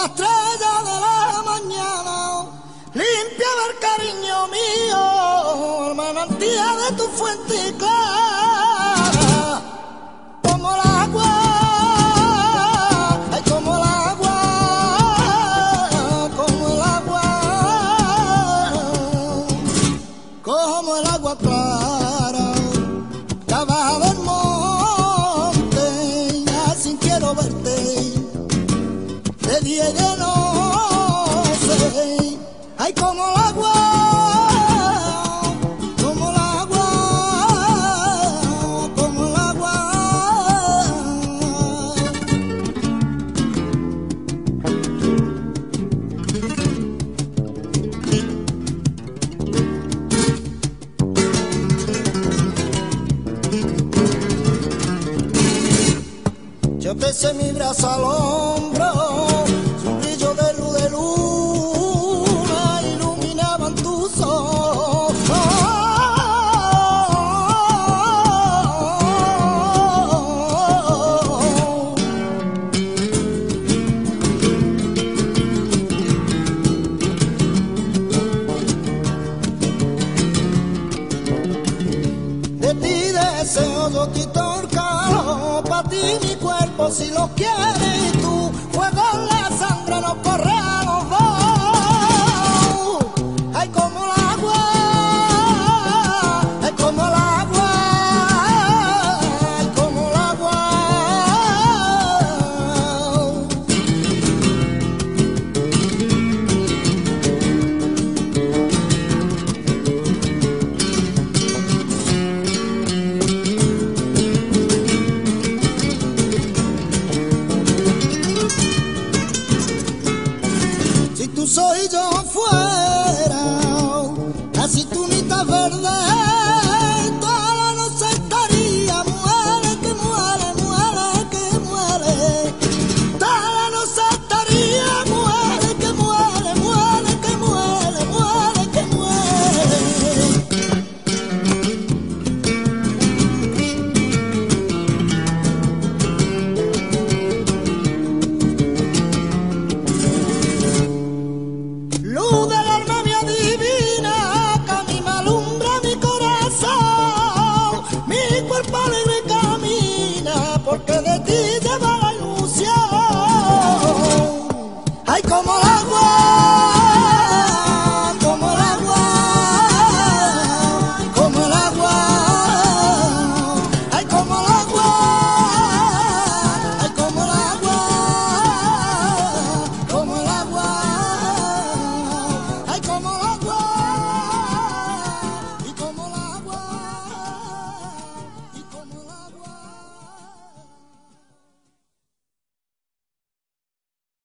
la estrella de la mañana, limpia el cariño mío, el manantial de tu fuente clara, como el agua, como el agua, como el agua. como el agua clara. Y de noche, ay, como el agua, como el agua, como el agua. Yo te sé mi brazo al hombro, deseo yo te torcalo, pa' ti mi cuerpo si lo quieres verdade.